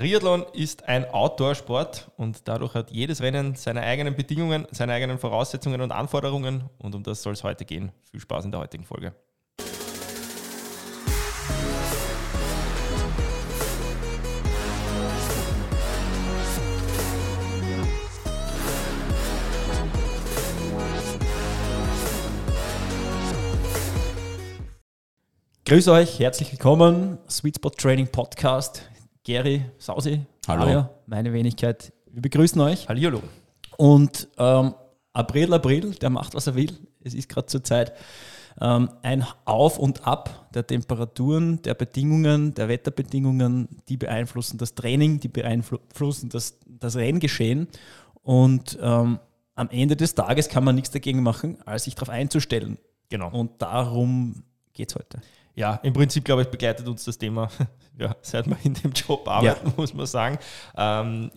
Triathlon ist ein Outdoor-Sport und dadurch hat jedes Rennen seine eigenen Bedingungen, seine eigenen Voraussetzungen und Anforderungen und um das soll es heute gehen. Viel Spaß in der heutigen Folge. Grüße euch, herzlich willkommen, Sweet Spot Training Podcast. Gary, Sausi, Hallo. Aria, meine Wenigkeit. Wir begrüßen euch. Hallihallo. Und ähm, April, April, der macht, was er will. Es ist gerade zur Zeit ähm, ein Auf und Ab der Temperaturen, der Bedingungen, der Wetterbedingungen, die beeinflussen das Training, die beeinflussen das, das Renngeschehen. Und ähm, am Ende des Tages kann man nichts dagegen machen, als sich darauf einzustellen. Genau. Und darum geht es heute. Ja, im Prinzip, glaube ich, begleitet uns das Thema, ja, seit wir in dem Job arbeiten, ja. muss man sagen. Ähm,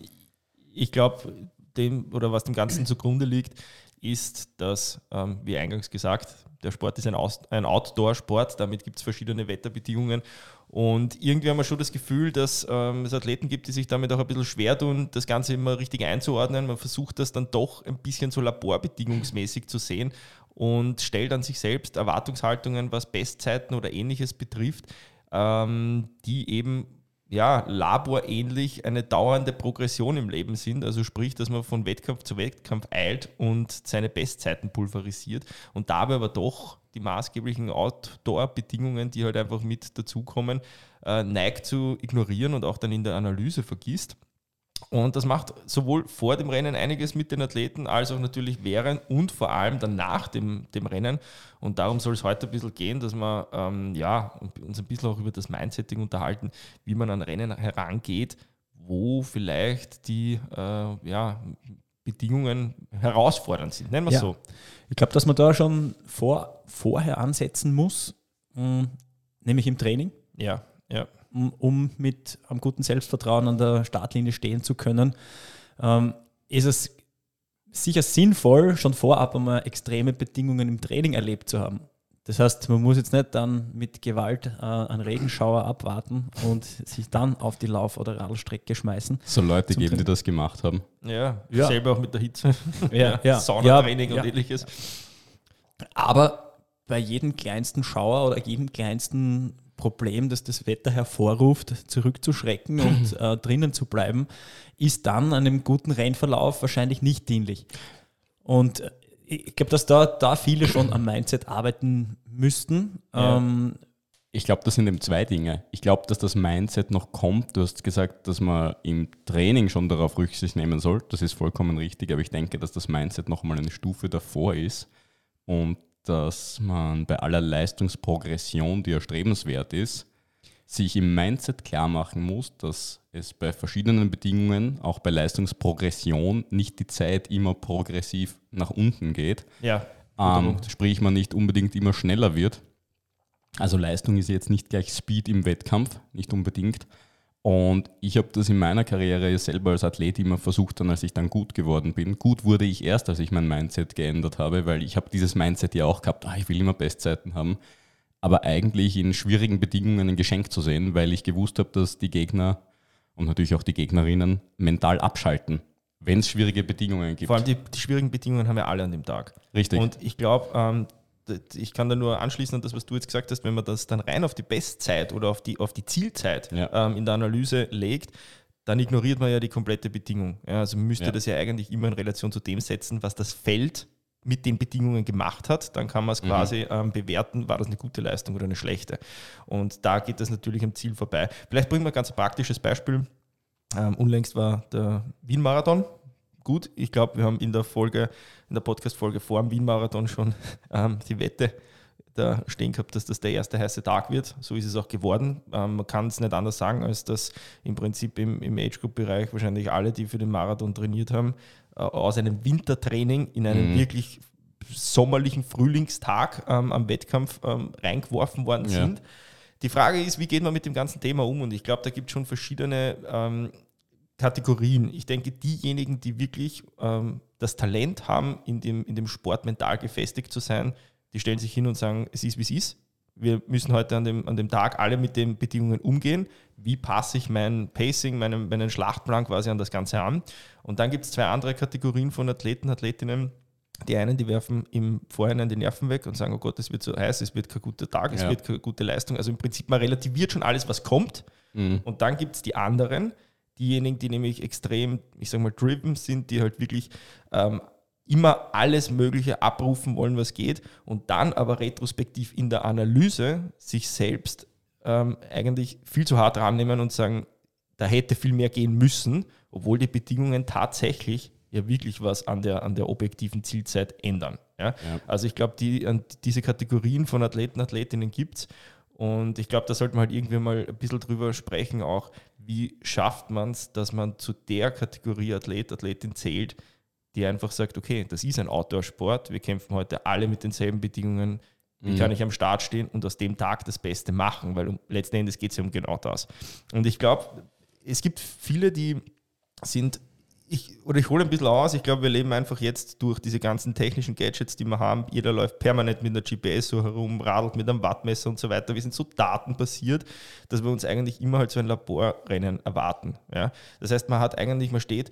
ich glaube, dem oder was dem Ganzen zugrunde liegt, ist, dass, ähm, wie eingangs gesagt, der Sport ist ein, ein Outdoor-Sport, damit gibt es verschiedene Wetterbedingungen. Und irgendwie haben wir schon das Gefühl, dass ähm, es Athleten gibt, die sich damit auch ein bisschen schwer tun, das Ganze immer richtig einzuordnen. Man versucht das dann doch ein bisschen so laborbedingungsmäßig zu sehen und stellt an sich selbst Erwartungshaltungen, was Bestzeiten oder ähnliches betrifft, ähm, die eben ja, laborähnlich eine dauernde Progression im Leben sind. Also sprich, dass man von Wettkampf zu Wettkampf eilt und seine Bestzeiten pulverisiert und dabei aber doch die maßgeblichen Outdoor-Bedingungen, die halt einfach mit dazukommen, äh, neigt zu ignorieren und auch dann in der Analyse vergisst. Und das macht sowohl vor dem Rennen einiges mit den Athleten, als auch natürlich während und vor allem dann nach dem, dem Rennen. Und darum soll es heute ein bisschen gehen, dass wir ähm, ja, uns ein bisschen auch über das Mindsetting unterhalten, wie man an Rennen herangeht, wo vielleicht die äh, ja, Bedingungen herausfordernd sind. Nennen wir es ja. so. Ich glaube, dass man da schon vor, vorher ansetzen muss, mh, mm, nämlich im Training. Ja, ja um mit einem guten Selbstvertrauen an der Startlinie stehen zu können, ähm, ist es sicher sinnvoll, schon vorab einmal extreme Bedingungen im Training erlebt zu haben. Das heißt, man muss jetzt nicht dann mit Gewalt äh, einen Regenschauer abwarten und sich dann auf die Lauf- oder Radlstrecke schmeißen. So Leute geben, Training. die das gemacht haben. Ja, ja, selber auch mit der Hitze. Ja, ja. Saunatraining ja, und ähnliches. Aber bei jedem kleinsten Schauer oder jedem kleinsten Problem, das das Wetter hervorruft, zurückzuschrecken und äh, drinnen zu bleiben, ist dann einem guten Rennverlauf wahrscheinlich nicht dienlich. Und äh, ich glaube, dass da, da viele schon am Mindset arbeiten müssten. Ja. Ähm, ich glaube, das sind eben zwei Dinge. Ich glaube, dass das Mindset noch kommt. Du hast gesagt, dass man im Training schon darauf Rücksicht nehmen soll. Das ist vollkommen richtig, aber ich denke, dass das Mindset noch mal eine Stufe davor ist. Und dass man bei aller Leistungsprogression, die erstrebenswert ist, sich im Mindset klar machen muss, dass es bei verschiedenen Bedingungen, auch bei Leistungsprogression, nicht die Zeit immer progressiv nach unten geht. Ja. Ähm, sprich, man nicht unbedingt immer schneller wird. Also Leistung ist jetzt nicht gleich Speed im Wettkampf, nicht unbedingt. Und ich habe das in meiner Karriere selber als Athlet immer versucht, dann als ich dann gut geworden bin. Gut wurde ich erst, als ich mein Mindset geändert habe, weil ich habe dieses Mindset ja auch gehabt, ah, ich will immer Bestzeiten haben, aber eigentlich in schwierigen Bedingungen ein Geschenk zu sehen, weil ich gewusst habe, dass die Gegner und natürlich auch die Gegnerinnen mental abschalten, wenn es schwierige Bedingungen gibt. Vor allem die, die, schwierigen Bedingungen haben wir alle an dem Tag. Richtig. Und ich glaube, ähm, ich kann da nur anschließen an das, was du jetzt gesagt hast, wenn man das dann rein auf die Bestzeit oder auf die, auf die Zielzeit ja. ähm, in der Analyse legt, dann ignoriert man ja die komplette Bedingung. Ja, also müsste ja. das ja eigentlich immer in Relation zu dem setzen, was das Feld mit den Bedingungen gemacht hat. Dann kann man es mhm. quasi ähm, bewerten, war das eine gute Leistung oder eine schlechte. Und da geht das natürlich am Ziel vorbei. Vielleicht bringen wir ein ganz praktisches Beispiel. Ähm, unlängst war der Wien-Marathon gut. Ich glaube, wir haben in der Folge, in der Podcast-Folge vor dem Wien-Marathon schon ähm, die Wette da stehen gehabt, dass das der erste heiße Tag wird. So ist es auch geworden. Ähm, man kann es nicht anders sagen, als dass im Prinzip im, im Age-Group-Bereich wahrscheinlich alle, die für den Marathon trainiert haben, äh, aus einem Wintertraining in einen mhm. wirklich sommerlichen Frühlingstag ähm, am Wettkampf ähm, reingeworfen worden ja. sind. Die Frage ist, wie geht man mit dem ganzen Thema um? Und ich glaube, da gibt es schon verschiedene ähm, Kategorien. Ich denke, diejenigen, die wirklich ähm, das Talent haben, in dem, in dem Sport mental gefestigt zu sein, die stellen sich hin und sagen, es ist, wie es ist. wir müssen heute an dem, an dem Tag alle mit den Bedingungen umgehen. Wie passe ich mein Pacing, meinen, meinen Schlachtplan quasi an das Ganze an? Und dann gibt es zwei andere Kategorien von Athleten, Athletinnen. Die einen, die werfen im Vorhinein die Nerven weg und sagen, oh Gott, es wird so heiß, es wird kein guter Tag, es Ja. wird keine gute Leistung. Also im Prinzip, man relativiert schon alles, was kommt. Mhm. Und dann gibt es die anderen, diejenigen, die nämlich extrem, ich sag mal, driven sind, die halt wirklich ähm, immer alles Mögliche abrufen wollen, was geht und dann aber retrospektiv in der Analyse sich selbst ähm, eigentlich viel zu hart rannehmen und sagen, da hätte viel mehr gehen müssen, obwohl die Bedingungen tatsächlich ja wirklich was an der, an der objektiven Zielzeit ändern. Ja? Ja. Also ich glaube, die, diese Kategorien von Athleten, Athletinnen gibt es. Und ich glaube, da sollte man halt irgendwie mal ein bisschen drüber sprechen, auch wie schafft man es, dass man zu der Kategorie Athlet, Athletin zählt, die einfach sagt, okay, das ist ein Outdoor-Sport, wir kämpfen heute alle mit denselben Bedingungen, wie Mhm. kann ich am Start stehen und aus dem Tag das Beste machen, weil um, letzten Endes geht es ja um genau das. Und ich glaube, es gibt viele, die sind, ich, oder ich hole ein bisschen aus, ich glaube, wir leben einfach jetzt durch diese ganzen technischen Gadgets, die wir haben. Jeder läuft permanent mit einer GPS so herum, radelt mit einem Wattmesser und so weiter. Wir sind so datenbasiert, dass wir uns eigentlich immer halt so ein Laborrennen erwarten. Ja? Das heißt, man hat eigentlich, man steht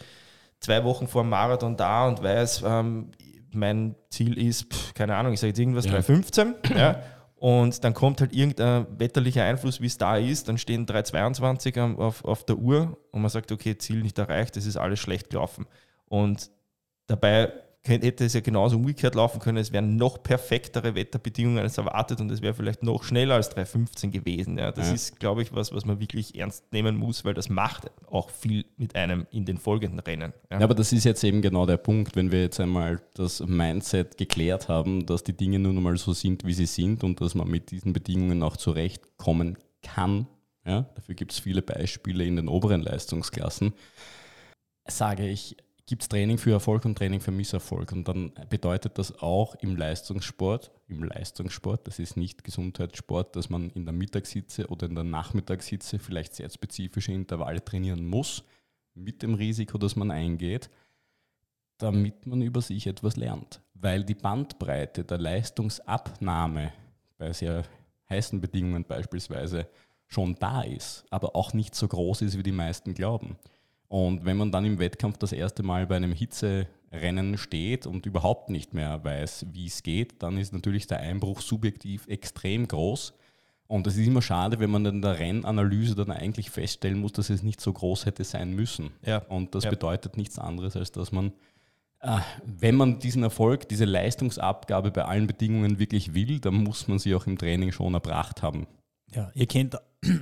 zwei Wochen vor dem Marathon da und weiß, ähm, mein Ziel ist, pff, keine Ahnung, ich sage jetzt irgendwas, Ja. 315. Ja? Und dann kommt halt irgendein wetterlicher Einfluss, wie es da ist. Dann stehen 322 am- auf, auf der Uhr und man sagt, okay, Ziel nicht erreicht, das ist alles schlecht gelaufen. Und dabei hätte es ja genauso umgekehrt laufen können. Es wären noch perfektere Wetterbedingungen als erwartet und es wäre vielleicht noch schneller als 315 gewesen. Ja, das Ja. ist, glaube ich, was, was man wirklich ernst nehmen muss, weil das macht auch viel mit einem in den folgenden Rennen. Ja. Ja, aber das ist jetzt eben genau der Punkt, wenn wir jetzt einmal das Mindset geklärt haben, dass die Dinge nun einmal so sind, wie sie sind und dass man mit diesen Bedingungen auch zurechtkommen kann. Ja, dafür gibt es viele Beispiele in den oberen Leistungsklassen. Sage ich, gibt es Training für Erfolg und Training für Misserfolg. Und dann bedeutet das auch im Leistungssport, im Leistungssport, das ist nicht Gesundheitssport, dass man in der Mittagssitze oder in der Nachmittagssitze vielleicht sehr spezifische Intervalle trainieren muss, mit dem Risiko, dass man eingeht, damit man über sich etwas lernt. Weil die Bandbreite der Leistungsabnahme bei sehr heißen Bedingungen beispielsweise schon da ist, aber auch nicht so groß ist, wie die meisten glauben. Und wenn man dann im Wettkampf das erste Mal bei einem Hitzerennen steht und überhaupt nicht mehr weiß, wie es geht, dann ist natürlich der Einbruch subjektiv extrem groß. Und es ist immer schade, wenn man in der Rennanalyse dann eigentlich feststellen muss, dass es nicht so groß hätte sein müssen. Ja. Und das Ja. bedeutet nichts anderes, als dass man, äh, wenn man diesen Erfolg, diese Leistungsabgabe bei allen Bedingungen wirklich will, dann muss man sie auch im Training schon erbracht haben. Ja, ihr kennt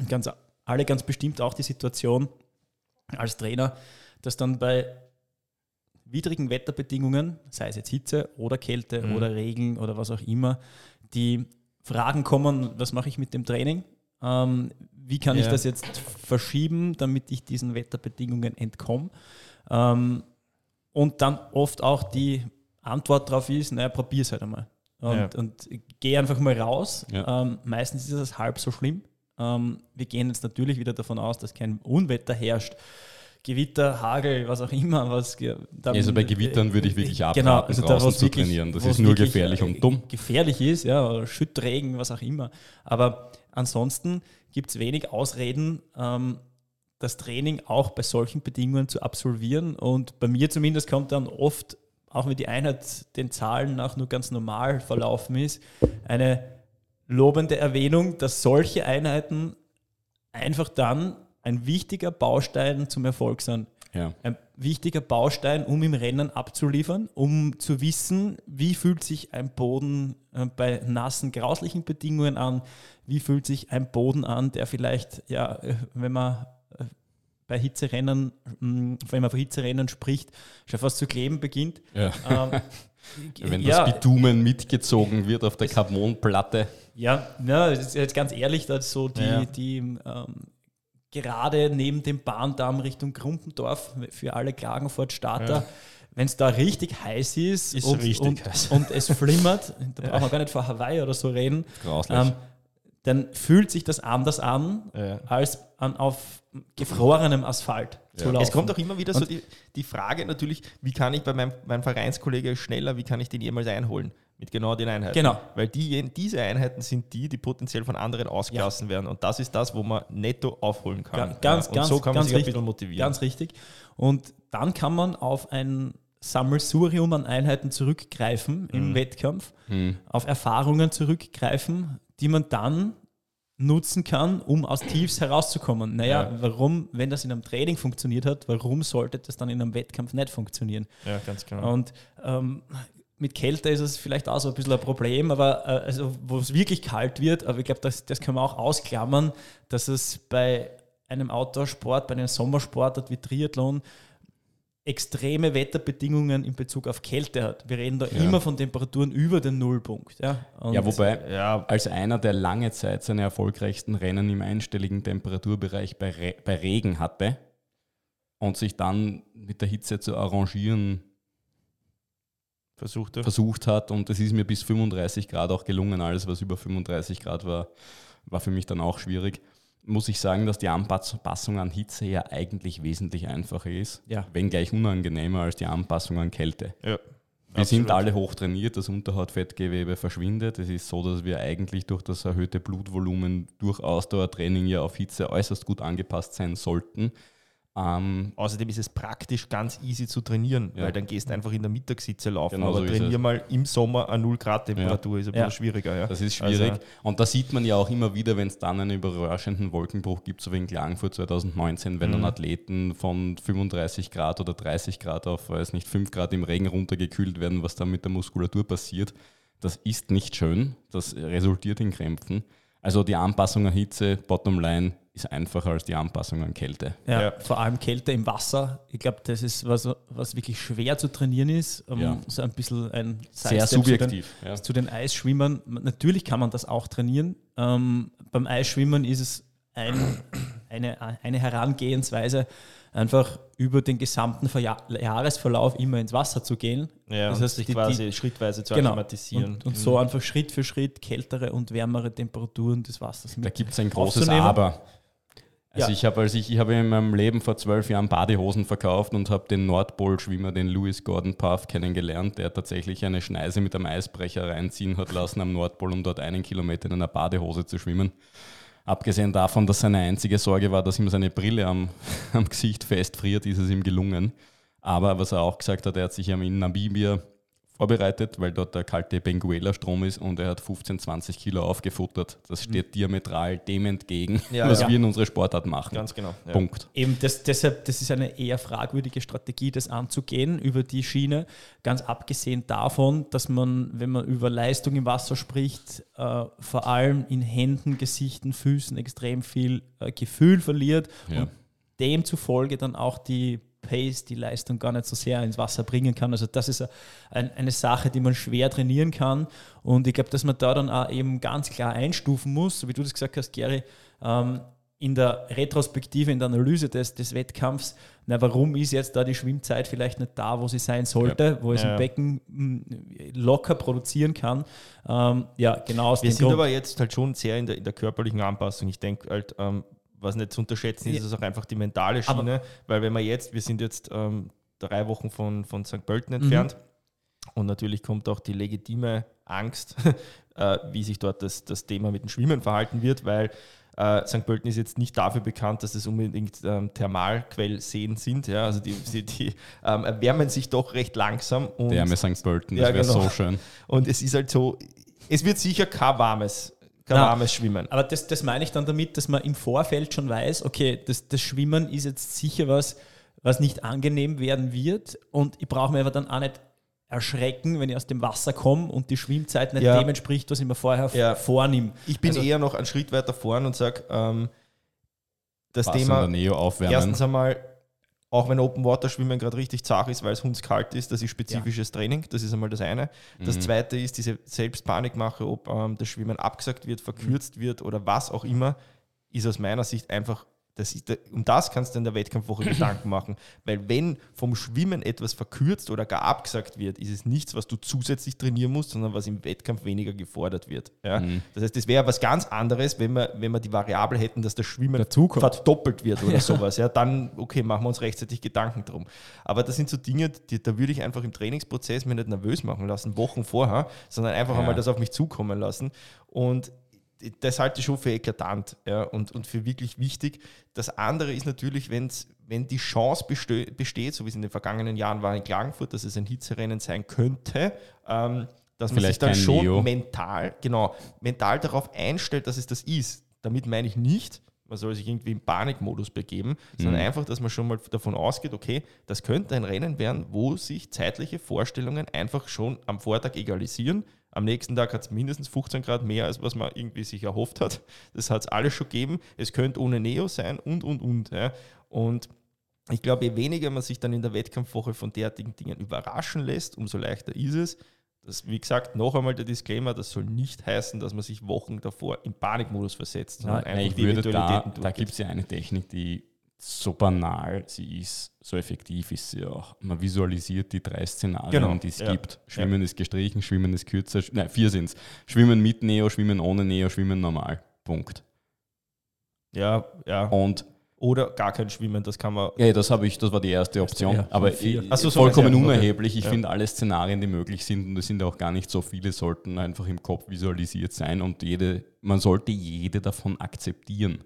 ganz, alle ganz bestimmt auch die Situation als Trainer, dass dann bei widrigen Wetterbedingungen, sei es jetzt Hitze oder Kälte Mhm. oder Regen oder was auch immer, die Fragen kommen, was mache ich mit dem Training? Ähm, wie kann ich Ja. das jetzt verschieben, damit ich diesen Wetterbedingungen entkomme? Ähm, und dann oft auch die Antwort darauf ist, naja, probier es halt einmal. Und, Ja. und geh einfach mal raus. Ja. Ähm, meistens ist es halb so schlimm. Ähm, wir gehen jetzt natürlich wieder davon aus, dass kein Unwetter herrscht. Gewitter, Hagel, was auch immer. Was, dann, Also bei Gewittern würde ich wirklich Genau, abraten, also da, draußen was zu wirklich- trainieren. Das ist nur gefährlich äh, und dumm. Gefährlich ist, ja, oder Schüttregen, was auch immer. Aber ansonsten gibt es wenig Ausreden, ähm, das Training auch bei solchen Bedingungen zu absolvieren. Und bei mir zumindest kommt dann oft, auch wenn die Einheit den Zahlen nach nur ganz normal verlaufen ist, eine lobende Erwähnung, dass solche Einheiten einfach dann ein wichtiger Baustein zum Erfolg sind Ja. ein wichtiger Baustein, um im Rennen abzuliefern, um zu wissen, wie fühlt sich ein Boden äh, bei nassen, grauslichen Bedingungen an, wie fühlt sich ein Boden an, der vielleicht, ja, äh, wenn man äh, bei Hitzerennen, mh, wenn man von Hitzerennen spricht, schon fast zu kleben beginnt. Ja. Ähm, Wenn ja, das Bitumen mitgezogen wird auf der Carbonplatte. Ja, ist jetzt ganz ehrlich, dass so die, Ja. die ähm, gerade neben dem Bahndamm Richtung Grumpendorf für alle Klagenfurt-Starter, Ja. wenn es da richtig heiß ist, Ist und, richtig und, heiß. und es flimmert, da brauchen wir gar nicht von Hawaii oder so reden, ähm, dann fühlt sich das anders an, Ja. als an auf gefrorenem Asphalt zu laufen. Es kommt auch immer wieder so Und- die, die Frage natürlich, wie kann ich bei meinem, meinem Vereinskollege schneller, wie kann ich den jemals einholen? Mit genau den Einheiten. Genau. Weil die, diese Einheiten sind die, die potenziell von anderen ausgelassen werden. Und das ist das, wo man netto aufholen kann. Ga- Ganz, ja. Und ganz, so kann man ganz sich ein richtig, bisschen motivieren. Ganz richtig. Und dann kann man auf ein Sammelsurium an Einheiten zurückgreifen im Mhm. Wettkampf, Hm. auf Erfahrungen zurückgreifen, die man dann nutzen kann, um aus Tiefs herauszukommen. Naja, Ja. warum, wenn das in einem Training funktioniert hat, warum sollte das dann in einem Wettkampf nicht funktionieren? ja, ganz genau. Und ähm, mit Kälte ist es vielleicht auch so ein bisschen ein Problem, aber äh, also, wo es wirklich kalt wird, aber ich glaube, das, das kann man auch ausklammern, dass es bei einem Outdoor-Sport, bei einem Sommersport wie Triathlon extreme Wetterbedingungen in Bezug auf Kälte hat. Wir reden da Ja. immer von Temperaturen über den Nullpunkt. Ja, Und Ja, wobei, ja, als einer, der lange Zeit seine erfolgreichsten Rennen im einstelligen Temperaturbereich bei, Re bei Regen hatte und sich dann mit der Hitze zu arrangieren versucht er. versucht hat und es ist mir bis 35 Grad auch gelungen. Alles, was über 35 Grad war, war für mich dann auch schwierig. Muss ich sagen, dass die Anpassung an Hitze ja eigentlich wesentlich einfacher ist, Ja. wenngleich unangenehmer als die Anpassung an Kälte. Ja, Wir sind absolut. alle hoch trainiert, das Unterhautfettgewebe verschwindet. Es ist so, dass wir eigentlich durch das erhöhte Blutvolumen durch Ausdauertraining ja auf Hitze äußerst gut angepasst sein sollten. Ähm, Außerdem ist es praktisch ganz easy zu trainieren, Ja. weil dann gehst du einfach in der Mittagssitze laufen. Genau aber so trainier mal im Sommer eine 0 Grad Temperatur, ist ein bisschen Ja. schwieriger. Ja. das ist schwierig. Also, und da sieht man ja auch immer wieder, wenn es dann einen überraschenden Wolkenbruch gibt, so wie in Klagenfurt 2019, wenn dann Mhm. Athleten von 35 Grad oder 30 Grad auf, weiß nicht, 5 Grad im Regen runtergekühlt werden, was dann mit der Muskulatur passiert. Das ist nicht schön. Das resultiert in Krämpfen. Also die Anpassung an Hitze, bottom line, ist einfacher als die Anpassung an Kälte. Ja, Ja. vor allem Kälte im Wasser. Ich glaube, das ist was, was wirklich schwer zu trainieren ist. Ähm, Ja. So ein bisschen ein Sehr Sidestep zu den- subjektiv. Ja. Zu den Eisschwimmern, natürlich kann man das auch trainieren. Ähm, beim Eisschwimmen ist es ein, eine, eine Herangehensweise, einfach über den gesamten Verja Jahresverlauf immer ins Wasser zu gehen. ja, Das heißt, sich die- quasi schrittweise zu Genau. akklimatisieren. Und, und so einfach Schritt für Schritt kältere und wärmere Temperaturen des Wassers Da mit. gibt es ein großes. Aber. Also Ja. ich habe als ich, ich habe in meinem Leben vor zwölf Jahren Badehosen verkauft und habe den Nordpol-Schwimmer, den Louis Gordon Puff, kennengelernt, der tatsächlich eine Schneise mit einem Eisbrecher reinziehen hat lassen am Nordpol, um dort einen Kilometer in einer Badehose zu schwimmen. Abgesehen davon, dass seine einzige Sorge war, dass ihm seine Brille am, am Gesicht festfriert, ist es ihm gelungen. Aber was er auch gesagt hat, er hat sich ja in Namibia vorbereitet, weil dort der kalte Benguela-Strom ist und er hat 15, 20 Kilo aufgefuttert. Das steht diametral dem entgegen, Ja, was ja. wir in unserer Sportart machen. Ganz genau. Ja. Punkt. Eben, das, deshalb, das ist eine eher fragwürdige Strategie, das anzugehen über die Schiene. Ganz abgesehen davon, dass man, wenn man über Leistung im Wasser spricht, äh, vor allem in Händen, Gesichten, Füßen extrem viel äh, Gefühl verliert Ja. und demzufolge dann auch die Pace, die Leistung gar nicht so sehr ins Wasser bringen kann. Also das ist ein, eine Sache, die man schwer trainieren kann. Und ich glaube, dass man da dann auch eben ganz klar einstufen muss, so wie du das gesagt hast, Gary, ähm, in der Retrospektive, in der Analyse des, des Wettkampfs, na, warum ist jetzt da die Schwimmzeit vielleicht nicht da, wo sie sein sollte, wo es Ja. im Becken mh, locker produzieren kann. Ähm, ja, genau aus Wir sind Grund. aber jetzt halt schon sehr in der, in der körperlichen Anpassung. Ich denke halt, ähm, was nicht zu unterschätzen ist, Ja. ist auch einfach die mentale Aber- Schiene, weil wenn wir jetzt, wir sind jetzt ähm, drei Wochen von, von St. Pölten Mhm. entfernt und natürlich kommt auch die legitime Angst, äh, wie sich dort das, das Thema mit dem Schwimmen verhalten wird, weil äh, St. Pölten ist jetzt nicht dafür bekannt, dass es unbedingt ähm, Thermalquellseen sind. Ja? Also die, die, die ähm, erwärmen sich doch recht langsam. Und Der arme St. Pölten, das Ja, wäre genau. so schön. und es ist halt so, es wird sicher kein warmes, kein Na, warmes Schwimmen. Aber das, das meine ich dann damit, dass man im Vorfeld schon weiß, okay, das, das Schwimmen ist jetzt sicher was, was nicht angenehm werden wird und ich brauche mir aber dann auch nicht erschrecken, wenn ich aus dem Wasser komme und die Schwimmzeit nicht Ja. dem entspricht, was ich mir vorher Ja. vornehme. Ich bin Also- eher noch einen Schritt weiter vorn und sage, ähm, das Was in Thema, der Neo aufwärmen. erstens einmal, auch wenn Open Water Schwimmen gerade richtig zart ist, weil es hundskalt ist, das ist spezifisches Training, das ist einmal das eine. Das Mhm. zweite ist diese Selbstpanikmache, ob ähm, das Schwimmen abgesagt wird, verkürzt wird oder was auch immer, ist aus meiner Sicht einfach Das ist, um das kannst du in der Wettkampfwoche Gedanken machen. Weil wenn vom Schwimmen etwas verkürzt oder gar abgesagt wird, ist es nichts, was du zusätzlich trainieren musst, sondern was im Wettkampf weniger gefordert wird. Ja? Mhm. Das heißt, das wäre was ganz anderes, wenn wir, wenn wir die Variable hätten, dass das Schwimmen verdoppelt wird oder ja. sowas. Ja, dann, okay, machen wir uns rechtzeitig Gedanken drum. Aber das sind so Dinge, die, da würde ich einfach im Trainingsprozess mir nicht nervös machen lassen, Wochen vorher, sondern einfach ja. einmal das auf mich zukommen lassen. Und das halte ich schon für eklatant ja, und, und für wirklich wichtig. Das andere ist natürlich, wenn's, wenn die Chance besteht, so wie es in den vergangenen Jahren war in Klagenfurt, dass es ein Hitzerennen sein könnte, ähm, dass man Vielleicht sich dann schon Neo. mental, genau, mental darauf einstellt, dass es das ist. Damit meine ich nicht, man soll sich irgendwie im Panikmodus begeben, sondern mhm. einfach, dass man schon mal davon ausgeht, okay, das könnte ein Rennen werden, wo sich zeitliche Vorstellungen einfach schon am Vortag egalisieren. Am nächsten Tag hat es mindestens 15 Grad mehr, als was man irgendwie sich erhofft hat. Das hat es alles schon gegeben. Es könnte ohne Neo sein und, und, und. Ja. Und ich glaube, je weniger man sich dann in der Wettkampfwoche von derartigen Dingen überraschen lässt, umso leichter ist es. Das, wie gesagt, noch einmal der Disclaimer, das soll nicht heißen, dass man sich Wochen davor im Panikmodus versetzt, sondern Nein, einfach ich die würde da, da gibt es ja eine Technik, die so banal sie ist, so effektiv ist sie auch. Man visualisiert die drei Szenarien, genau. die es ja. gibt. Schwimmen ja. ist gestrichen, Schwimmen ist kürzer, nein, vier sind es. Schwimmen mit Neo, Schwimmen ohne Neo, Schwimmen normal. Punkt. Ja, ja. Und oder gar kein Schwimmen, das kann man. Ja, das habe ich, das war die erste Option. Ja, aber also so vollkommen unerheblich. Ich ja. finde alle Szenarien, die möglich sind, und es sind auch gar nicht so viele, sollten einfach im Kopf visualisiert sein und jede, man sollte jede davon akzeptieren.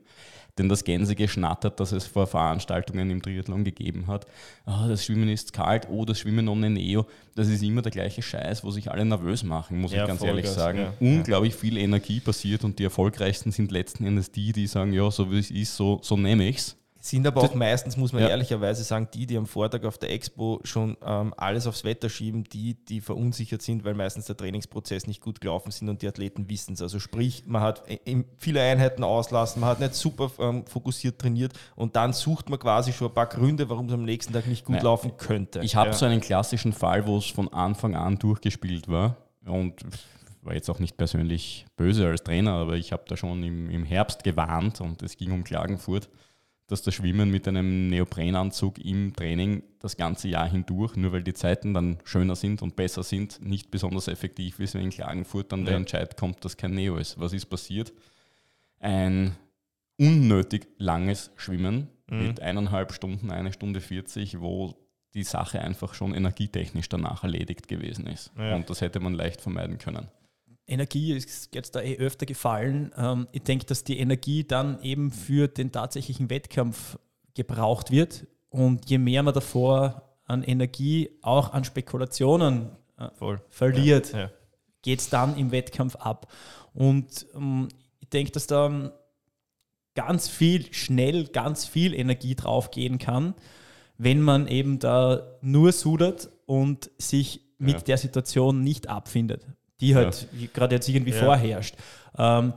Denn das Gänsegeschnattert, das es vor Veranstaltungen im Triathlon gegeben hat, oh, das Schwimmen ist kalt, oh, das Schwimmen ohne Neo, das ist immer der gleiche Scheiß, wo sich alle nervös machen, muss ja, ich ganz ehrlich sagen. Ja. Unglaublich viel Energie passiert und die erfolgreichsten sind letzten Endes die, die sagen, ja, so wie es ist, so, so nehme ich es. Sind aber auch meistens, muss man ja. ehrlicherweise sagen, die, die am Vortag auf der Expo schon ähm, alles aufs Wetter schieben, die, die verunsichert sind, weil meistens der Trainingsprozess nicht gut gelaufen sind und die Athleten wissen es. Also sprich, man hat viele Einheiten auslassen, man hat nicht super ähm, fokussiert trainiert und dann sucht man quasi schon ein paar Gründe, warum es am nächsten Tag nicht gut Nein. laufen könnte. Ich habe ja. so einen klassischen Fall, wo es von Anfang an durchgespielt war und war jetzt auch nicht persönlich böse als Trainer, aber ich habe da schon im, im Herbst gewarnt und es ging um Klagenfurt dass das Schwimmen mit einem Neoprenanzug im Training das ganze Jahr hindurch, nur weil die Zeiten dann schöner sind und besser sind, nicht besonders effektiv ist, wenn in Klagenfurt dann ja. der Entscheid kommt, dass kein Neo ist. Was ist passiert? Ein unnötig langes Schwimmen mhm. mit eineinhalb Stunden, eine Stunde 40, wo die Sache einfach schon energietechnisch danach erledigt gewesen ist. Ja. Und das hätte man leicht vermeiden können. Energie ist jetzt da eh öfter gefallen. Ähm, ich denke, dass die Energie dann eben für den tatsächlichen Wettkampf gebraucht wird. Und je mehr man davor an Energie, auch an Spekulationen äh, verliert, ja, ja. geht es dann im Wettkampf ab. Und ähm, ich denke, dass da ganz viel, schnell ganz viel Energie draufgehen kann, wenn man eben da nur sudert und sich mit ja. der Situation nicht abfindet die halt ja. gerade jetzt irgendwie ja. vorherrscht. Ähm,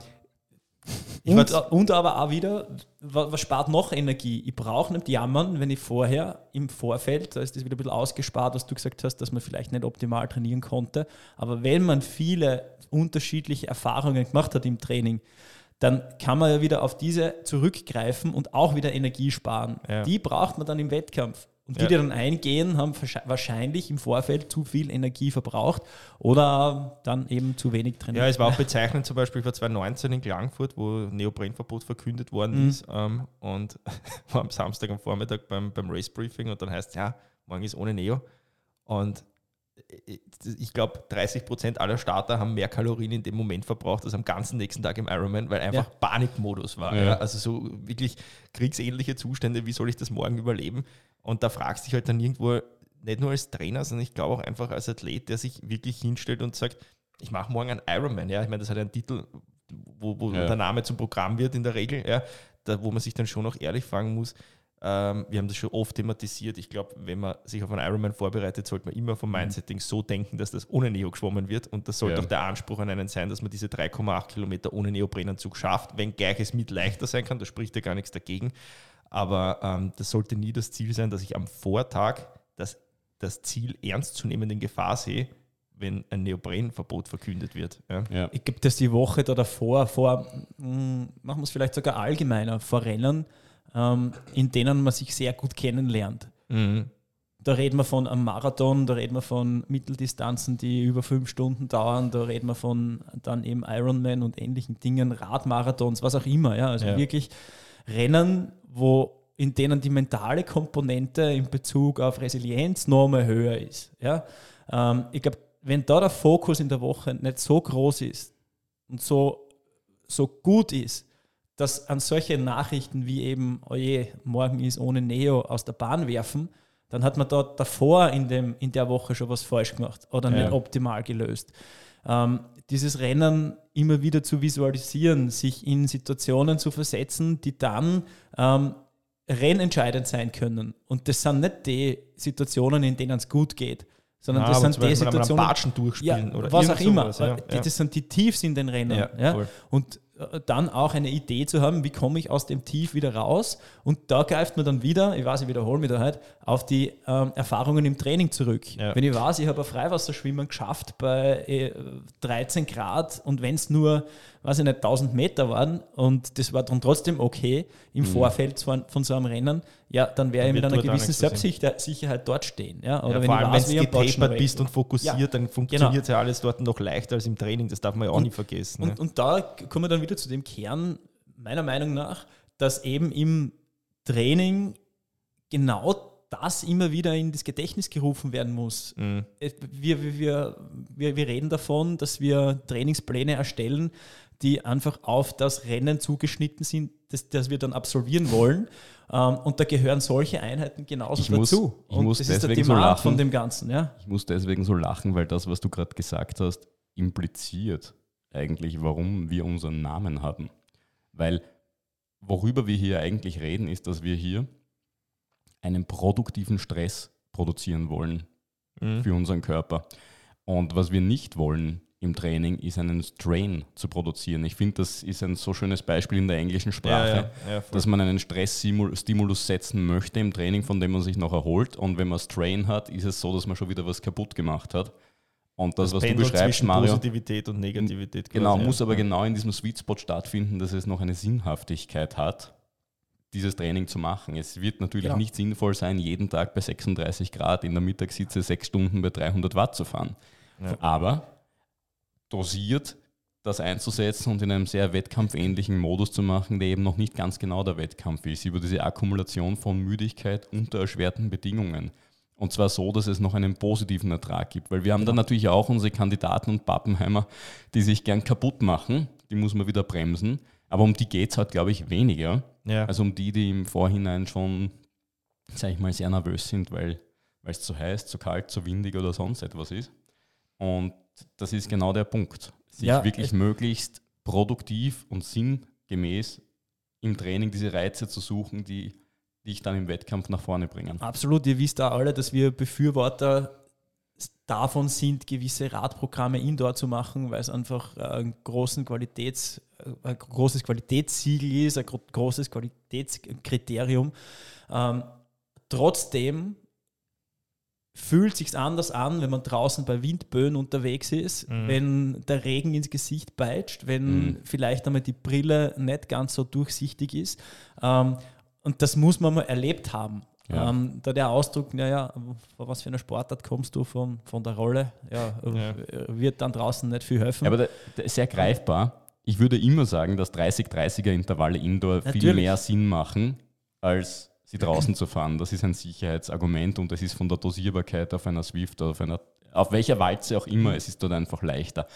und, und, aber auch wieder, was spart noch Energie? Ich brauche nicht jammern, wenn ich vorher im Vorfeld, da ist das wieder ein bisschen ausgespart, was du gesagt hast, dass man vielleicht nicht optimal trainieren konnte. Aber wenn man viele unterschiedliche Erfahrungen gemacht hat im Training, dann kann man ja wieder auf diese zurückgreifen und auch wieder Energie sparen. Ja. Die braucht man dann im Wettkampf. Und die, ja. die dann eingehen, haben wahrscheinlich im Vorfeld zu viel Energie verbraucht oder dann eben zu wenig trainiert. Ja, es war auch bezeichnend, zum Beispiel vor 2019 in Klagenfurt, wo Neoprenverbot verkündet worden mhm. ist ähm, und war am Samstag am Vormittag beim, beim Race Briefing und dann heißt es, ja, morgen ist ohne Neo. Und ich glaube, 30 Prozent aller Starter haben mehr Kalorien in dem Moment verbraucht als am ganzen nächsten Tag im Ironman, weil einfach ja. Panikmodus war. Ja. Ja. Also so wirklich kriegsähnliche Zustände, wie soll ich das morgen überleben? Und da fragst du dich halt dann irgendwo, nicht nur als Trainer, sondern ich glaube auch einfach als Athlet, der sich wirklich hinstellt und sagt, ich mache morgen einen Ironman. Ja, ich meine, das hat einen Titel, wo, wo der Name zum Programm wird in der Regel, ja, da, wo man sich dann schon auch ehrlich fragen muss, ähm, wir haben das schon oft thematisiert. Ich glaube, wenn man sich auf einen Ironman vorbereitet, sollte man immer vom mhm. Mindsetting so denken, dass das ohne Neo geschwommen wird. Und das sollte ja. auch der Anspruch an einen sein, dass man diese 3,8 Kilometer ohne Neoprenanzug schafft, wenn gleich es mit leichter sein kann. Da spricht ja gar nichts dagegen. Aber ähm, das sollte nie das Ziel sein, dass ich am Vortag das, das Ziel ernstzunehmend in Gefahr sehe, wenn ein Neoprenverbot verkündet wird. Ja. Ja. Ich glaube, dass die Woche da davor, vor, mh, hm, machen wir es vielleicht sogar allgemeiner, vor Rennen, ähm, in denen man sich sehr gut kennenlernt. Mhm. Da reden wir von einem Marathon, da reden wir von Mitteldistanzen, die über fünf Stunden dauern, da reden wir von dann eben Ironman und ähnlichen Dingen, Radmarathons, was auch immer. Ja? Also Ja. wirklich Rennen, wo in denen die mentale Komponente in Bezug auf Resilienz nochmal höher ist. Ja? Ähm, ich glaube, wenn da der Fokus in der Woche nicht so groß ist und so, so gut ist, dass an solche Nachrichten wie eben, oje, morgen ist ohne Neo aus der Bahn werfen, dann hat man dort davor in, dem, in der Woche schon was falsch gemacht oder Ja. nicht optimal gelöst. Ähm, dieses Rennen immer wieder zu visualisieren, sich in Situationen zu versetzen, die dann ähm, rennentscheidend sein können. Und das sind nicht die Situationen, in denen es gut geht, sondern Ja, das sind die Situationen, Batschen durchspielen ja, oder was auch immer. sowas, ja, Die, ja. Das sind die Tiefs in den Rennen. Ja. Und äh, dann auch eine Idee zu haben, wie komme ich aus dem Tief wieder raus. Und da greift man dann wieder, ich weiß, ich wiederhole mich da halt, auf die ähm, Erfahrungen im Training zurück. Ja. Wenn ich weiß, ich habe ein Freiwasserschwimmen geschafft bei äh, 13 Grad und wenn es nur, weiß ich nicht, 1000 Meter waren und das war dann trotzdem okay im Vorfeld von, von so einem Rennen, ja, dann wäre ich Mhm. Mit einer gewissen. Selbstsicherheit dort stehen. Ja? Oder Ja, wenn vor allem, wenn weiß, du am Botschen getapert bist und fokussiert, Ja, dann funktioniert ja alles dort noch leichter als im Training. Das darf man ja auch Und- nicht vergessen. Und, ne? und da kommen wir dann wieder zu dem Kern, meiner Meinung nach, dass eben im Training genau das immer wieder in das Gedächtnis gerufen werden muss. Mhm. Wir, wir, wir, wir reden davon, dass wir Trainingspläne erstellen, die einfach auf das Rennen zugeschnitten sind, das, das wir dann absolvieren wollen. Ähm, und da gehören solche Einheiten genauso Ich muss- dazu. ich und muss das ist der deswegen so Demand lachen. von dem Ganzen. Ja? Ich muss deswegen so lachen, weil das, was du gerade gesagt hast, impliziert eigentlich, warum wir unseren Namen haben. Weil worüber wir hier eigentlich reden, ist, dass wir hier einen produktiven Stress produzieren wollen Mhm. für unseren Körper. Und was wir nicht wollen im Training, ist einen Strain zu produzieren. Ich finde, das ist ein so schönes Beispiel in der englischen Sprache Ja, ja, ja, dass man einen Stressstimulus setzen möchte im Training, von dem man sich noch erholt. Und wenn man Strain hat, ist es so, dass man schon wieder was kaputt gemacht hat. Und das, was du Pendel beschreibst, zwischen Mario, Positivität und Negativität. genau, muss aber genau in diesem Sweet Spot stattfinden, dass es noch eine Sinnhaftigkeit hat, dieses Training zu machen. Es wird natürlich nicht sinnvoll sein, jeden Tag bei 36 Grad in der Mittagshitze sechs Stunden bei 300 Watt zu fahren. Aber dosiert das einzusetzen und in einem sehr wettkampfähnlichen Modus zu machen, der eben noch nicht ganz genau der Wettkampf ist, über diese Akkumulation von Müdigkeit unter erschwerten Bedingungen. Und zwar so, dass es noch einen positiven Ertrag gibt. Weil wir haben dann natürlich auch unsere Kandidaten und Pappenheimer, die sich gern kaputt machen. Die muss man wieder bremsen. Aber um die geht es halt, glaube ich, weniger. Ja. Also um die, die im Vorhinein schon, sage ich mal, sehr nervös sind, weil weil es zu heiß, zu kalt, zu windig oder sonst etwas ist. Und das ist genau der Punkt. Sich Ja, wirklich möglichst produktiv und sinngemäß im Training diese Reize zu suchen, die dich dann im Wettkampf nach vorne bringen. Absolut, ihr wisst auch alle, dass wir Befürworter davon sind, gewisse Radprogramme indoor zu machen, weil es einfach äh, ein, großen Qualitäts, äh, ein großes Qualitätssiegel ist, ein gro- großes Qualitätskriterium. Ähm, trotzdem fühlt sich anders an, wenn man draußen bei Windböen unterwegs ist, Mhm. wenn der Regen ins Gesicht peitscht, wenn Mhm. vielleicht einmal die Brille nicht ganz so durchsichtig ist. Ähm, und das muss man mal erlebt haben. Ja. Ähm, da der Ausdruck, naja, von was für einer Sportart kommst du von, von der Rolle, ja, Ja. wird dann draußen nicht viel helfen. Aber der, der sehr greifbar. Ich würde immer sagen, dass 30-30er-Intervalle indoor viel Natürlich. mehr Sinn machen, als sie draußen zu fahren. Das ist ein Sicherheitsargument und es ist von der Dosierbarkeit auf einer Swift oder auf einer, auf welcher Walze auch immer, es ist dort einfach leichter.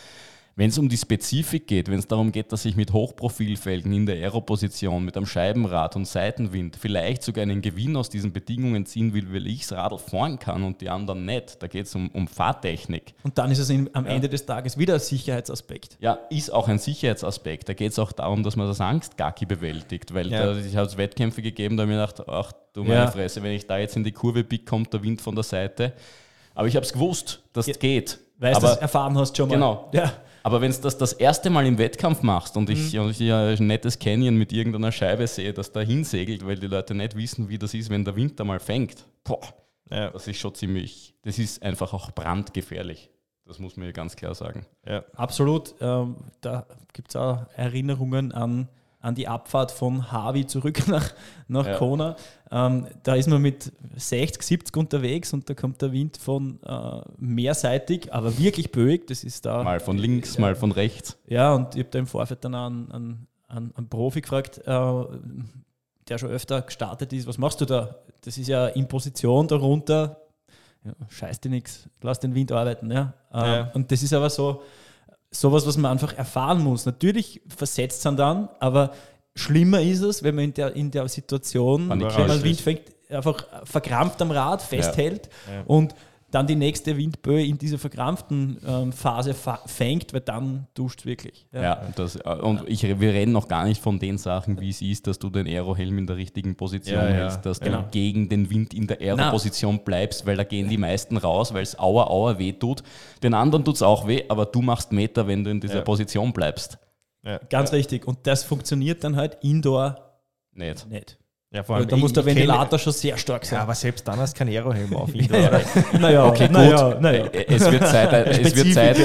Wenn es um die Spezifik geht, wenn es darum geht, dass ich mit Hochprofilfelgen in der Aeroposition, mit einem Scheibenrad und Seitenwind vielleicht sogar einen Gewinn aus diesen Bedingungen ziehen will, weil ich das Radl fahren kann und die anderen nicht, da geht es um, um Fahrtechnik. und dann ist es in, am Ende des Tages wieder ein Sicherheitsaspekt. Ja, ist auch ein Sicherheitsaspekt. Da geht es auch darum, dass man das Angstgacki bewältigt, weil Ja. da, ich habe Wettkämpfe gegeben, da habe ich mir gedacht, ach du meine Ja. Fresse, wenn ich da jetzt in die Kurve biege, kommt der Wind von der Seite. Aber ich habe es gewusst, dass es Ja. geht. Weil du erfahren hast schon mal. Genau. Ja. Aber wenn du das das erste Mal im Wettkampf machst und Mhm. ich, und ich ja ein nettes Canyon mit irgendeiner Scheibe sehe, das da hinsegelt, weil die Leute nicht wissen, wie das ist, wenn der Winter mal fängt, boah, Ja, das ist schon ziemlich, das ist einfach auch brandgefährlich. Das muss man ja ganz klar sagen. ja. Absolut. Ähm, da gibt es auch Erinnerungen an an die Abfahrt von Harvey zurück nach, nach Ja. Kona. Ähm, da ist man mit 60, 70 unterwegs und da kommt der Wind von äh, mehrseitig, aber wirklich böig. Das ist da. Mal von links, mal von rechts. Ja, und ich habe da im Vorfeld dann einen, einen, einen, einen Profi gefragt, äh, der schon öfter gestartet ist, was machst du da? Das ist ja in Position darunter, ja, scheiß dir nichts, lass den Wind arbeiten. Ja? Äh, Ja. Und das ist aber so, sowas, was man einfach erfahren muss. Natürlich versetzt es dann, aber schlimmer ist es, wenn man in der, in der Situation, wenn man. Wind fängt, einfach verkrampft am Rad festhält Ja. und dann die nächste Windböe in dieser verkrampften ähm, Phase fa fängt, weil dann duscht es wirklich. Ja, das, äh, und ich, wir reden noch gar nicht von den Sachen, wie es ist, dass du den Aerohelm in der richtigen Position Ja, ja, hältst, dass genau. du gegen den Wind in der Aero-Position bleibst, weil da gehen die meisten raus, weil es aua, aua weh tut. Den anderen tut es auch weh, aber du machst Meter, wenn du in dieser Ja. Position bleibst. Ja. Ganz richtig. Und das funktioniert dann halt indoor Nicht. nicht. Ja, vor allem, da muss der Ventilator schon sehr stark Ja, sein. aber selbst dann hast du keinen Aerohelm auf. Naja, Okay, gut. naja, naja. Äh, Es wird Zeit, es wird Zeit.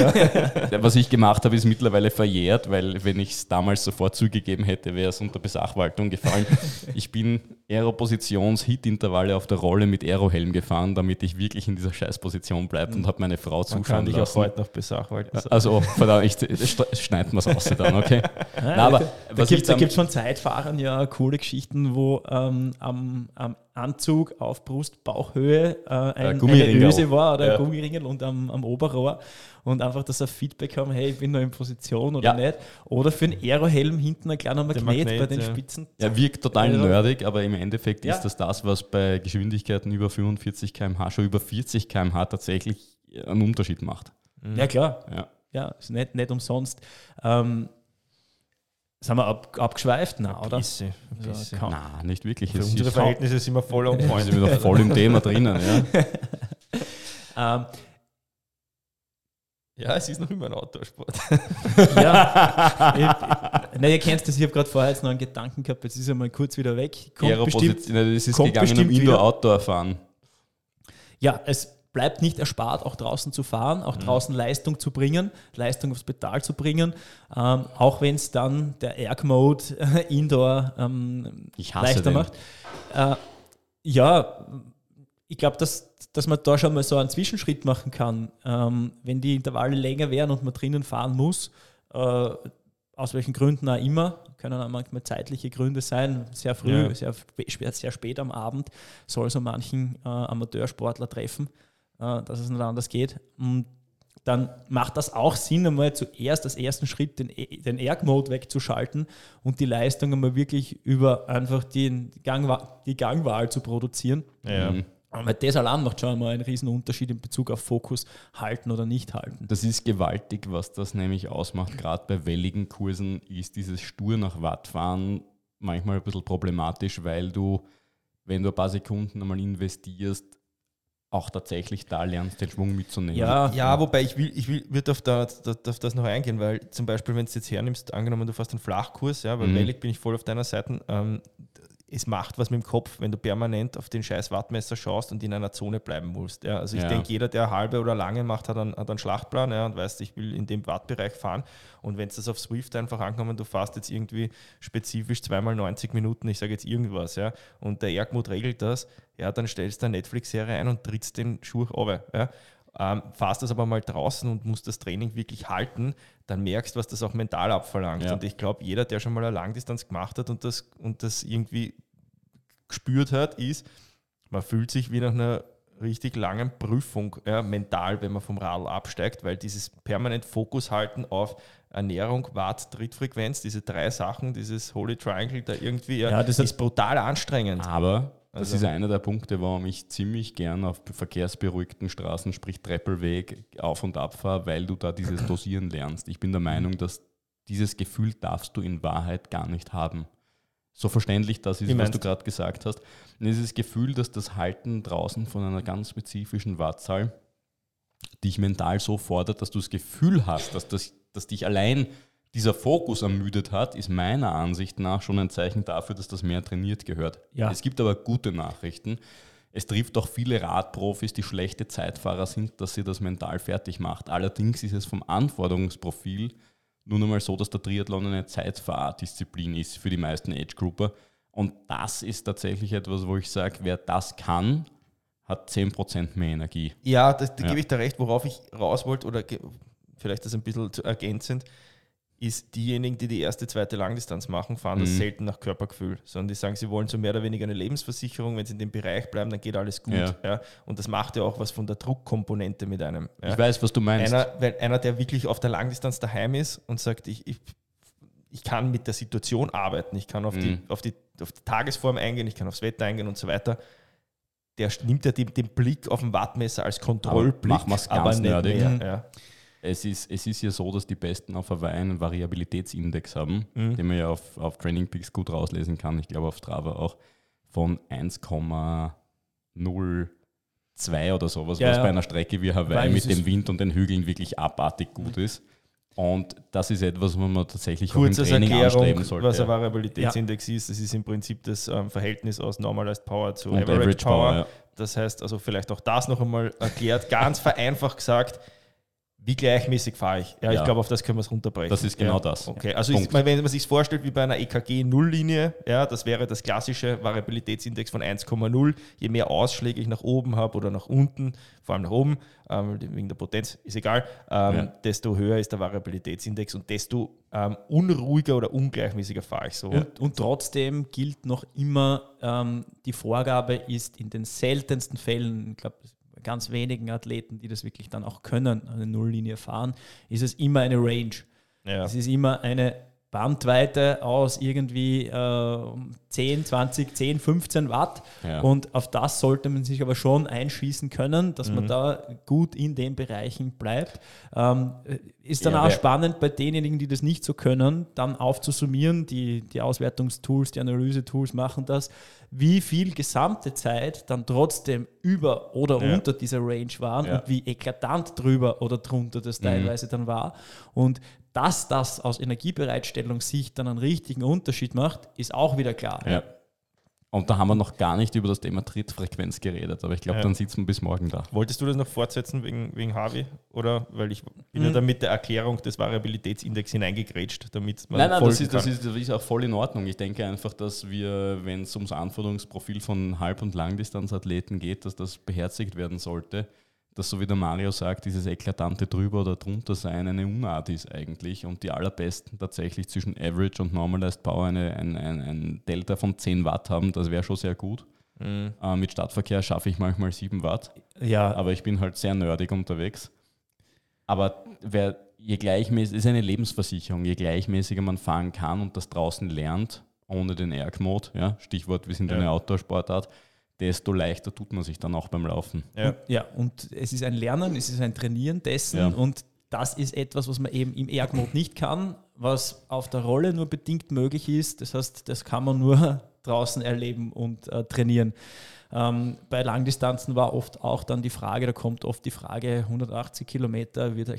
Was ich gemacht habe, ist mittlerweile verjährt, weil wenn ich es damals sofort zugegeben hätte, wäre es unter Besachwaltung gefallen. Ich bin Aeropositions-Hit-Intervalle auf der Rolle mit Aerohelm gefahren, damit ich wirklich in dieser Scheißposition bleibe und habe meine Frau Man kann zuschauen dich auch lassen. heute noch besachwalten. Also, verdammt, ich, schneiden wir es aus dann, okay? Ja, Na, aber da gibt es von Zeitfahrern ja coole Geschichten, wo ähm, am, am Anzug auf Brust, Bauchhöhe äh, ein, eine Gummiringel. Öse war oder Ja. ein Gummiringel und am, am Oberrohr und einfach, dass er Feedback haben, hey, ich bin noch in Position oder Ja. nicht. Oder für einen Aerohelm hinten ein kleiner Magnet, Magnet, bei den ja. Spitzen. Ja, wirkt total Also- nerdig, aber im Endeffekt Ja. ist das das, was bei Geschwindigkeiten über 45 km/h, schon über 40 km/h tatsächlich einen Unterschied macht. Ja, klar. Ja. Ja, ist nicht, nicht umsonst. Ähm, sind wir ab, abgeschweift? Nein, oder? Bisschen, Ja, bisschen. kaum. Na, nicht wirklich. Für unsere ist, Verhältnisse sind wir voll point. wir wieder voll im Thema drinnen. Ja. Ähm, Ja, es ist noch immer ein Outdoor-Sport. ja, ich, nein, ihr kennt das, ich habe gerade vorher jetzt noch einen Gedanken gehabt, jetzt ist er mal kurz wieder weg. Kommt bestimmt, Nein, das ist kommt gegangen um bestimmt wieder. Indoor-Outdoor-Fahren. ja, es bleibt nicht erspart, auch draußen zu fahren, Mhm. auch draußen Leistung zu bringen, Leistung aufs Pedal zu bringen, ähm, auch wenn es dann der Erg-Mode äh, Indoor ähm, Ich hasse leichter den. macht. Äh, ja, ich glaube, dass, dass man da schon mal so einen Zwischenschritt machen kann. Ähm, wenn die Intervalle länger wären und man drinnen fahren muss, äh, aus welchen Gründen auch immer, können auch manchmal zeitliche Gründe sein, sehr früh, Ja. sehr, spät, sehr spät am Abend, soll so manchen äh, Amateursportler treffen, dass es nicht anders geht. Und dann macht das auch Sinn, einmal zuerst als ersten Schritt den, E- den Erg-Mode wegzuschalten und die Leistung einmal wirklich über einfach den Gangwa die Gangwahl zu produzieren. Ja. Mhm. Weil das allein macht schon mal einen riesen Unterschied in Bezug auf Fokus halten oder nicht halten. Das ist gewaltig, was das nämlich ausmacht. Gerade bei welligen Kursen ist dieses stur nach Watt fahren manchmal ein bisschen problematisch, weil du, wenn du ein paar Sekunden einmal investierst, auch tatsächlich da lernst, den Schwung mitzunehmen. Ja, Ja, wobei ich will, ich will, würde auf, da, da, auf das noch eingehen, weil zum Beispiel, wenn du es jetzt hernimmst, angenommen, du fährst einen Flachkurs, ja, weil Mhm. Wellig bin ich voll auf deiner Seite, ähm, es macht was mit dem Kopf, wenn du permanent auf den scheiß Wattmesser schaust und in einer Zone bleiben musst. Ja. Also ich Ja. denke, jeder, der halbe oder lange macht, hat einen, hat einen Schlachtplan ja, und weiß, ich will in dem Wattbereich fahren. Und wenn es das auf Swift einfach ankommen, du fährst jetzt irgendwie spezifisch zweimal 90 Minuten, ich sage jetzt irgendwas, ja, und der Ergmut regelt das, ja, dann stellst du eine Netflix-Serie ein und trittst den Schuh runter. Ja. Ähm, fahrst das aber mal draußen und musst das Training wirklich halten, dann merkst du, was das auch mental abverlangt. Ja. Und ich glaube, jeder, der schon mal eine Langdistanz gemacht hat und das, und das irgendwie gespürt hat, ist, man fühlt sich wie nach einer richtig langen Prüfung ja, mental, wenn man vom Radl absteigt, weil dieses permanent Fokus halten auf Ernährung, Watt, Trittfrequenz, diese drei Sachen, dieses Holy Triangle da irgendwie, ja, Ja, das ist brutal anstrengend. Aber das Also- ist einer der Punkte, warum ich ziemlich gern auf verkehrsberuhigten Straßen, sprich Treppelweg, auf und ab fahre, weil du da dieses Dosieren lernst. Ich bin der Meinung, dass dieses Gefühl darfst du in Wahrheit gar nicht haben. So verständlich das ist, Wie was du? gerade gesagt hast. Und dieses Gefühl, dass das Halten draußen von einer ganz spezifischen Wattzahl dich mental so fordert, dass du das Gefühl hast, dass, das, dass dich allein dieser Fokus ermüdet hat, ist meiner Ansicht nach schon ein Zeichen dafür, dass das mehr trainiert gehört. Ja. Es gibt aber gute Nachrichten. Es trifft auch viele Radprofis, die schlechte Zeitfahrer sind, dass sie das mental fertig macht. Allerdings ist es vom Anforderungsprofil nur noch mal so, dass der Triathlon eine Zeitfahrdisziplin ist für die meisten Age-Grupper. Und das ist tatsächlich etwas, wo ich sage, wer das kann, hat 10% mehr Energie. Ja, das, da ja. gebe ich dir recht, worauf ich raus wollte, oder vielleicht das ein bisschen zu ergänzend, ist diejenigen, die die erste, zweite Langdistanz machen, fahren mhm. das selten nach Körpergefühl, sondern die sagen, sie wollen so mehr oder weniger eine Lebensversicherung, wenn sie in dem Bereich bleiben, dann geht alles gut. Ja. ja. Und das macht ja auch was von der Druckkomponente mit einem. Ja. Ich weiß, was du meinst. Einer, weil einer, der wirklich auf der Langdistanz daheim ist und sagt, ich, ich, ich kann mit der Situation arbeiten, ich kann auf, mhm. die, auf, die, auf die Tagesform eingehen, ich kann aufs Wetter eingehen und so weiter, der nimmt ja den, den Blick auf dem Wattmesser als Kontrollblick, aber, machen aber nicht nerdig. mehr. Ja. Es ist, es ist ja so, dass die Besten auf Hawaii einen Variabilitätsindex haben, mhm. den man ja auf, auf Training Peaks gut rauslesen kann. Ich glaube auf Strava auch von 1,02 oder sowas, ja, was ja. bei einer Strecke wie Hawaii mit dem Wind und den Hügeln wirklich abartig gut mhm. ist. Und das ist etwas, was man tatsächlich Kurz auch im Training Erklärung, anstreben sollte. Was ein Variabilitätsindex ja. ist, das ist im Prinzip das ähm, Verhältnis aus Normalized Power zu Average, Average, Power. Power. Das heißt, also vielleicht auch das noch einmal erklärt, ganz vereinfacht gesagt, wie gleichmäßig fahre ich? Ja, ja. ich glaube, auf das können wir es runterbrechen. Das ist genau ja. das. Okay, also ist, wenn man sich vorstellt wie bei einer EKG-Nulllinie, ja, das wäre das klassische Variabilitätsindex von 1,0. Je mehr Ausschläge ich nach oben habe oder nach unten, vor allem nach oben, ähm, wegen der Potenz, ist egal, ähm, ja. desto höher ist der Variabilitätsindex und desto ähm, unruhiger oder ungleichmäßiger fahre ich so. Und, und trotzdem gilt noch immer, ähm, die Vorgabe ist in den seltensten Fällen, ich glaube, ganz wenigen Athleten, die das wirklich dann auch können, eine Nulllinie fahren, ist es immer eine Range. Ja. Es ist immer eine Bandweite aus irgendwie äh, 10, 20, 10, 15 Watt. Ja. Und auf das sollte man sich aber schon einschießen können, dass mhm. man da gut in den Bereichen bleibt. Ähm, ist dann ja, auch spannend bei denjenigen, die das nicht so können, dann aufzusummieren. Die, die Auswertungstools, die Analyse-Tools machen das, wie viel gesamte Zeit dann trotzdem über oder ja. unter dieser Range waren und wie eklatant drüber oder drunter das mhm. teilweise mhm. dann war. Und dass das aus Energiebereitstellungssicht dann einen richtigen Unterschied macht, ist auch wieder klar. Ja. Und da haben wir noch gar nicht über das Thema Trittfrequenz geredet, aber ich glaube, ja. dann sitzen wir bis morgen da. Wolltest du das noch fortsetzen wegen, wegen Harvey? Oder weil ich bin mhm. ja da mit der Erklärung des Variabilitätsindex hineingegrätscht, damit man. Nein, nein, das ist, das, ist, das ist auch voll in Ordnung. Ich denke einfach, dass wir, wenn es ums Anforderungsprofil von Halb- und Langdistanzathleten geht, dass das beherzigt werden sollte dass, so wie der Mario sagt, dieses eklatante drüber oder drunter sein eine Unart ist eigentlich und die allerbesten tatsächlich zwischen Average und Normalized Power eine, ein, ein, ein Delta von 10 Watt haben, das wäre schon sehr gut. Mhm. Äh, mit Stadtverkehr schaffe ich manchmal 7 Watt. Ja. Aber ich bin halt sehr nerdig unterwegs. Aber wer, je gleichmäßig, ist eine Lebensversicherung, je gleichmäßiger man fahren kann und das draußen lernt, ohne den Erg-Mode, ja, Stichwort, wir sind ja. eine Outdoor-Sportart, desto leichter tut man sich dann auch beim Laufen. Ja, und, ja, und es ist ein Lernen, es ist ein Trainieren dessen ja. und das ist etwas, was man eben im Erg-Mode nicht kann, was auf der Rolle nur bedingt möglich ist. Das heißt, das kann man nur draußen erleben und äh, trainieren. Ähm, bei Langdistanzen war oft auch dann die Frage, da kommt oft die Frage, 180 Kilometer, wird,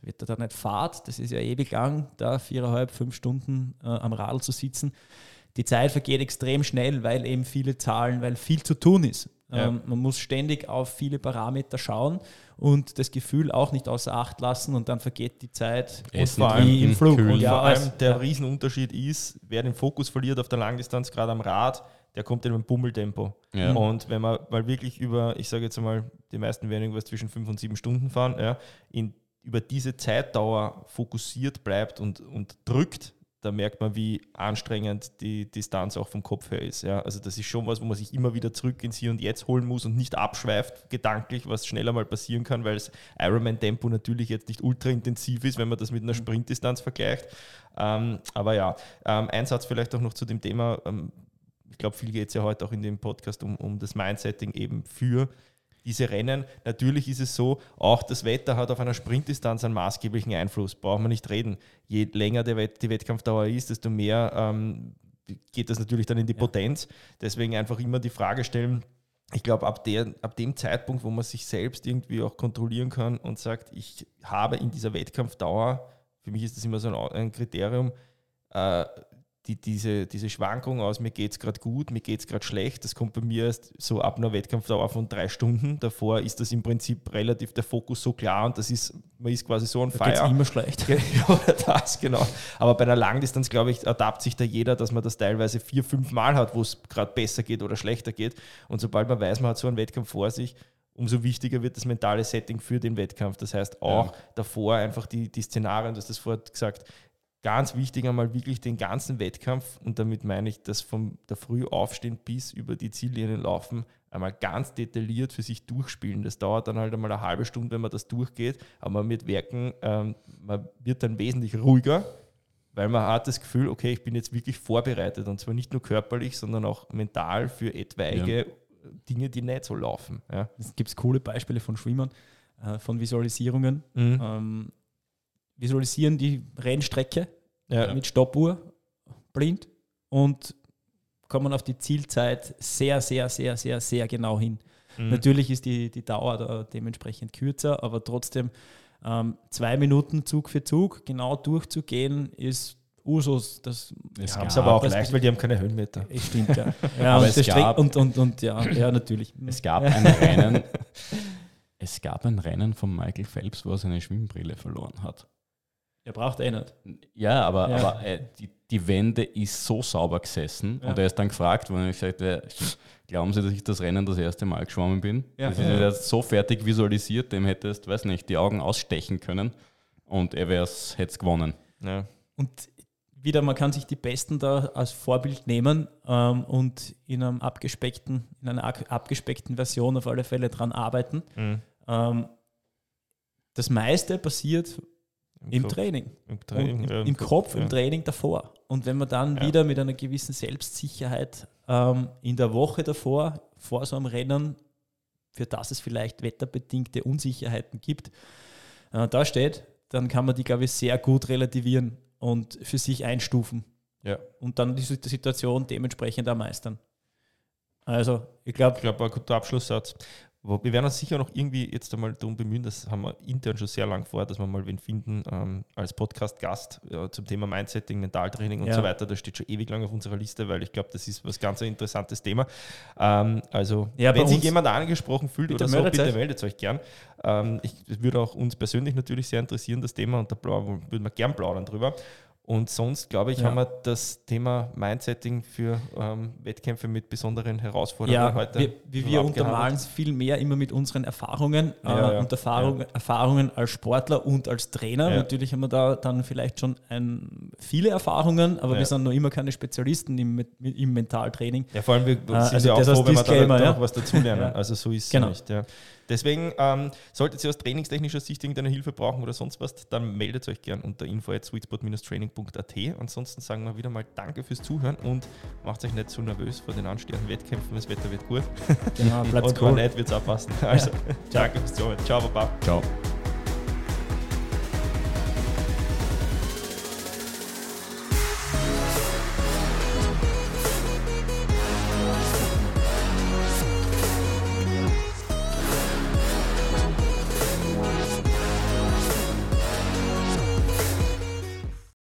wird da nicht Fahrt? Das ist ja ewig lang, da viereinhalb, fünf Stunden äh, am Radl zu sitzen die Zeit vergeht extrem schnell, weil eben viele Zahlen, weil viel zu tun ist. Ja. Ähm, man muss ständig auf viele Parameter schauen und das Gefühl auch nicht außer Acht lassen und dann vergeht die Zeit Essen vor allem im Flug. Und ja, vor allem der ja. Riesenunterschied ist, wer den Fokus verliert auf der Langdistanz, gerade am Rad, der kommt in einem Bummeltempo. Ja. Und wenn man mal wirklich über, ich sage jetzt mal, die meisten werden irgendwas zwischen fünf und sieben Stunden fahren, ja, in, über diese Zeitdauer fokussiert bleibt und, und drückt, da merkt man, wie anstrengend die Distanz auch vom Kopf her ist. Ja, also das ist schon was, wo man sich immer wieder zurück ins Hier und Jetzt holen muss und nicht abschweift gedanklich, was schneller mal passieren kann, weil das Ironman-Tempo natürlich jetzt nicht ultra intensiv ist, wenn man das mit einer mhm. Sprintdistanz vergleicht. Ähm, aber ja, ähm, ein Satz vielleicht auch noch zu dem Thema. Ähm, ich glaube, viel geht es ja heute auch in dem Podcast um, um das Mindsetting eben für diese Rennen. Natürlich ist es so, auch das Wetter hat auf einer Sprintdistanz einen maßgeblichen Einfluss, braucht man nicht reden. Je länger Wett die Wettkampfdauer ist, desto mehr ähm, geht das natürlich dann in die ja. Potenz. Deswegen einfach immer die Frage stellen, ich glaube, ab, ab dem Zeitpunkt, wo man sich selbst irgendwie auch kontrollieren kann und sagt, ich habe in dieser Wettkampfdauer, für mich ist das immer so ein, ein Kriterium, äh, die, diese, diese Schwankung aus, mir geht es gerade gut, mir geht es gerade schlecht, das kommt bei mir erst so ab einer Wettkampfdauer von drei Stunden. Davor ist das im Prinzip relativ der Fokus so klar und das ist, man ist quasi so ein Feier. Feier. immer schlecht. ja, das, genau. Aber bei einer Langdistanz, glaube ich, adapt sich da jeder, dass man das teilweise vier, fünf Mal hat, wo es gerade besser geht oder schlechter geht. Und sobald man weiß, man hat so einen Wettkampf vor sich, umso wichtiger wird das mentale Setting für den Wettkampf. Das heißt auch ja. davor einfach die, die Szenarien, du hast das vorher gesagt, ganz wichtig einmal wirklich den ganzen Wettkampf und damit meine ich das vom der Früh aufstehen bis über die Ziellinie laufen einmal ganz detailliert für sich durchspielen. Das dauert dann halt einmal eine halbe Stunde, wenn man das durchgeht, aber man wird merken, ähm, man wird dann wesentlich ruhiger, weil man hat das Gefühl, okay, ich bin jetzt wirklich vorbereitet und zwar nicht nur körperlich, sondern auch mental für etwaige ja. Dinge, die nicht so laufen. Ja. Es gibt coole Beispiele von Schwimmern, äh, von Visualisierungen. Mhm. Ähm, visualisieren die Rennstrecke ja. mit Stoppuhr, blind und kommen auf die Zielzeit sehr, sehr, sehr, sehr, sehr genau hin. Mhm. Natürlich ist die, die Dauer da dementsprechend kürzer, aber trotzdem ähm, zwei Minuten Zug für Zug genau durchzugehen, ist Usus. Das es haben es aber auch leicht, weil die haben keine Höhenmeter. Stimmt, ja. ja aber es gab, und, und, und ja, ja, natürlich. Es gab ein Rennen, es gab ein Rennen von Michael Phelps, wo er seine Schwimmbrille verloren hat. Er braucht eh nicht. Ja, aber, ja. aber äh, die, die Wende ist so sauber gesessen ja. und er ist dann gefragt worden, ich sagte, glauben Sie, dass ich das Rennen das erste Mal geschwommen bin? Ja. Das ist ja. so fertig visualisiert, dem hättest, weiß nicht, die Augen ausstechen können und er hätte es gewonnen. Ja. Und wieder, man kann sich die Besten da als Vorbild nehmen ähm, und in, einem abgespeckten, in einer abgespeckten Version auf alle Fälle dran arbeiten. Mhm. Ähm, das meiste passiert im, Im Training. Im, Training, im, ja, im Kopf, ja. im Training davor. Und wenn man dann ja. wieder mit einer gewissen Selbstsicherheit ähm, in der Woche davor, vor so einem Rennen, für das es vielleicht wetterbedingte Unsicherheiten gibt, äh, da steht, dann kann man die, glaube ich, sehr gut relativieren und für sich einstufen. Ja. Und dann die Situation dementsprechend ermeistern. Also, ich glaube. Ich glaube, ein guter Abschlusssatz. Wir werden uns sicher noch irgendwie jetzt einmal darum bemühen, das haben wir intern schon sehr lang vor, dass wir mal wen finden ähm, als Podcast-Gast ja, zum Thema Mindsetting, Mentaltraining und ja. so weiter. Das steht schon ewig lang auf unserer Liste, weil ich glaube, das ist was ganz ein interessantes Thema. Ähm, also, ja, wenn sich jemand angesprochen fühlt oder so, bitte meldet euch gern. Ähm, ich würde auch uns persönlich natürlich sehr interessieren, das Thema, und da würden wir gern plaudern drüber. Und sonst, glaube ich, ja. haben wir das Thema Mindsetting für ähm, Wettkämpfe mit besonderen Herausforderungen ja, heute. Wir, wie wir untermalen es viel mehr immer mit unseren Erfahrungen ja, äh, und Erfahrung, Erfahrungen als Sportler und als Trainer. Natürlich haben wir da dann vielleicht schon ein, viele Erfahrungen, aber wir sind noch immer keine Spezialisten im, im Mentaltraining. Ja, vor allem wir äh, sind also ja auch froh, wenn wir da noch was dazulernen. Also so ist es genau. nicht. Deswegen ähm, solltet ihr aus trainingstechnischer Sicht irgendeine Hilfe brauchen oder sonst was, dann meldet euch gern unter info at sweetspot-training.at. Ansonsten sagen wir wieder mal Danke fürs Zuhören und macht euch nicht so nervös vor den anstehenden Wettkämpfen. Das Wetter wird gut. Genau, bleibt und cool. nicht wird es auch passen. Also, ja. danke fürs Zuhören. Ciao, Papa. Ciao.